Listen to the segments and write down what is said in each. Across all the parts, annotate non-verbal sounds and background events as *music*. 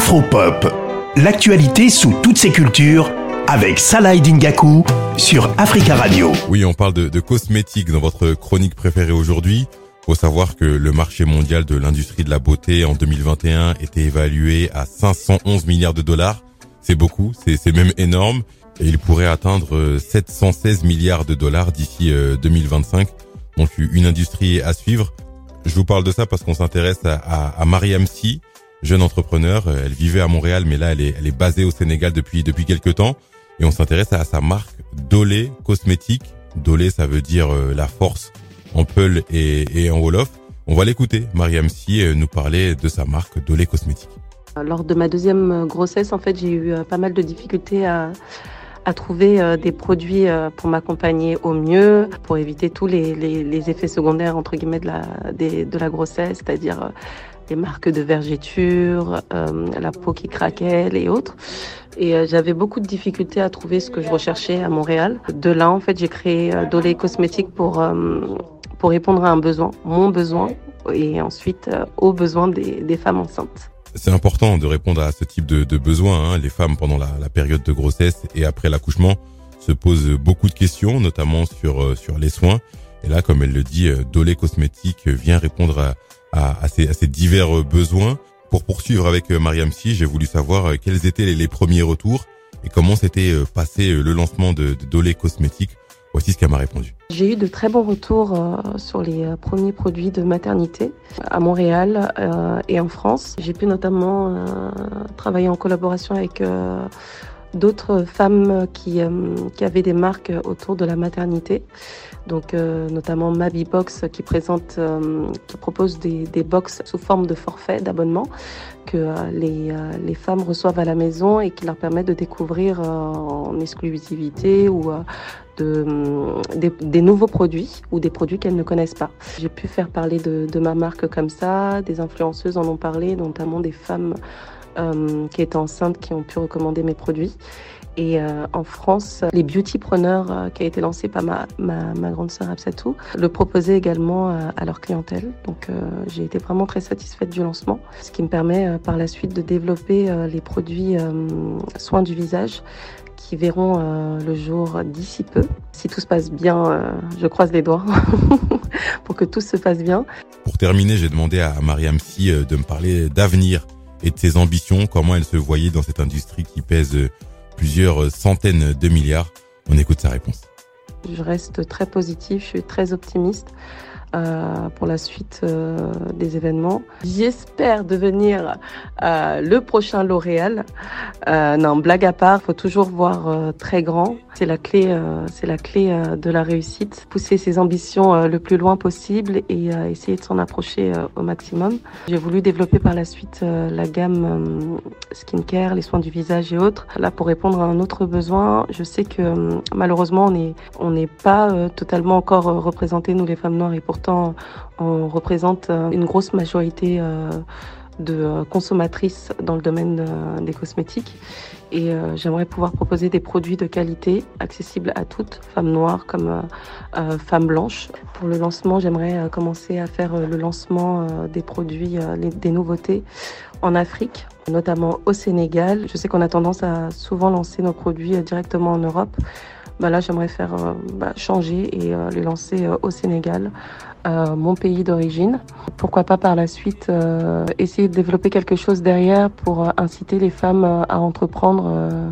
Afropop, l'actualité sous toutes ses cultures avec Salah Dingaku sur Africa Radio. Oui, on parle de, cosmétiques dans votre chronique préférée aujourd'hui. Faut savoir que le marché mondial de l'industrie de la beauté en 2021 était évalué à 511 milliards de dollars. C'est beaucoup, c'est même énorme. Et il pourrait atteindre 716 milliards de dollars d'ici 2025. Euh, Donc une industrie à suivre. Je vous parle de ça parce qu'on s'intéresse à, à, Mariam jeune entrepreneur. Elle vivait à Montréal, mais là, elle est, elle est basée au Sénégal depuis depuis quelques temps. Et on s'intéresse à sa marque Dolé Cosmétique. Dolé, ça veut dire euh, la force en Peul et, et en Wolof. On va l'écouter. Mariam Si euh, nous parler de sa marque Dolé Cosmétique. Lors de ma deuxième grossesse, en fait, j'ai eu pas mal de difficultés à à trouver euh, des produits euh, pour m'accompagner au mieux, pour éviter tous les, les, effets secondaires entre guillemets de la, des, de la grossesse, c'est-à-dire euh, les marques de vergéture, la peau qui craquait et autres. Et j'avais beaucoup de difficultés à trouver ce que je recherchais à Montréal. De là, en fait, j'ai créé Dolé Cosmétiques pour pour répondre à un besoin, mon besoin, et ensuite aux besoins des, des femmes enceintes. C'est important de répondre à ce type de, de besoins. Hein. Les femmes, pendant la, la, période de grossesse et après l'accouchement, se posent beaucoup de questions, notamment sur, euh, sur les soins. Et là, comme elle le dit, euh, Dolé Cosmétique vient répondre à, à, à, ces, à ces divers besoins. Pour poursuivre avec euh, Mariam Si, j'ai voulu savoir quels étaient les, les premiers retours et comment s'était passé le lancement de, de Dolé Cosmétique J'ai eu de très bons retours euh, sur les euh, premiers produits de maternité à Montréal euh, et en France. J'ai pu notamment travailler en collaboration avec d'autres femmes qui, avaient des marques autour de la maternité. Donc notamment Mabi Box qui présente, qui propose des, des box sous forme de forfait d'abonnement que les, les femmes reçoivent à la maison et qui leur permet de découvrir en exclusivité ou de, des, nouveaux produits ou des produits qu'elles ne connaissent pas. J'ai pu faire parler de, ma marque comme ça, des influenceuses en ont parlé, notamment des femmes qui étaient enceintes qui ont pu recommander mes produits. Et euh, en France, les beautypreneurs euh, qui a été lancé par ma, ma, grande sœur Absatou le proposaient également euh, à leur clientèle. Donc euh, j'ai été vraiment très satisfaite du lancement, ce qui me permet euh, par la suite de développer les produits soins du visage qui verront euh, le jour d'ici peu. Si tout se passe bien, euh, je croise les doigts *laughs* pour que tout se passe bien. Pour terminer, j'ai demandé à Mariam Si de me parler d'avenir et de ses ambitions, comment elle se voyait dans cette industrie qui pèse plusieurs centaines de milliards. On écoute sa réponse. Je reste très positive, je suis très optimiste. Euh, pour la suite euh, des événements. J'espère devenir euh, le prochain L'Oréal. non, blague à part, faut toujours voir très grand. C'est la clé, c'est la clé de la réussite. Pousser ses ambitions le plus loin possible et essayer de s'en approcher au maximum. J'ai voulu développer par la suite la gamme skincare, les soins du visage et autres. Là, pour répondre à un autre besoin, je sais que malheureusement, on n'est on n'est pas totalement encore représentés nous les femmes noires et pour pourtant on représente euh, une grosse majorité euh, de euh, consommatrices dans le domaine des cosmétiques et j'aimerais pouvoir proposer des produits de qualité accessibles à toutes, femmes noires comme femmes blanches. Pour le lancement, j'aimerais commencer à faire le lancement des produits, des nouveautés en Afrique, notamment au Sénégal. Je sais qu'on a tendance à souvent lancer nos produits directement en Europe. Bah là, j'aimerais faire bah, changer et les lancer au Sénégal euh, mon pays d'origine. Pourquoi pas par la suite euh, essayer de développer quelque chose derrière pour euh, inciter les femmes euh, à entreprendre euh,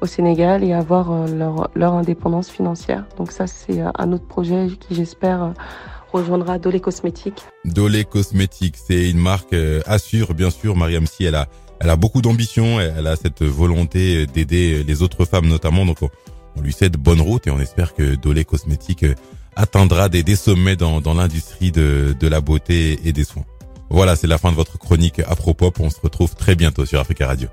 au Sénégal et avoir leur, leur indépendance financière. Donc ça, c'est un autre projet qui, j'espère, rejoindra Dolé Cosmétiques. Dolé Cosmétiques, c'est une marque assure, bien sûr. Mariam Si, elle a, elle a beaucoup d'ambition, elle a cette volonté d'aider les autres femmes notamment. Donc on, lui de bonne route et on espère que Dolé Cosmétiques atteindra des, sommets dans, l'industrie de, de la beauté et des soins. Voilà, c'est la fin de votre chronique Afropop. On se retrouve très bientôt sur Africa Radio.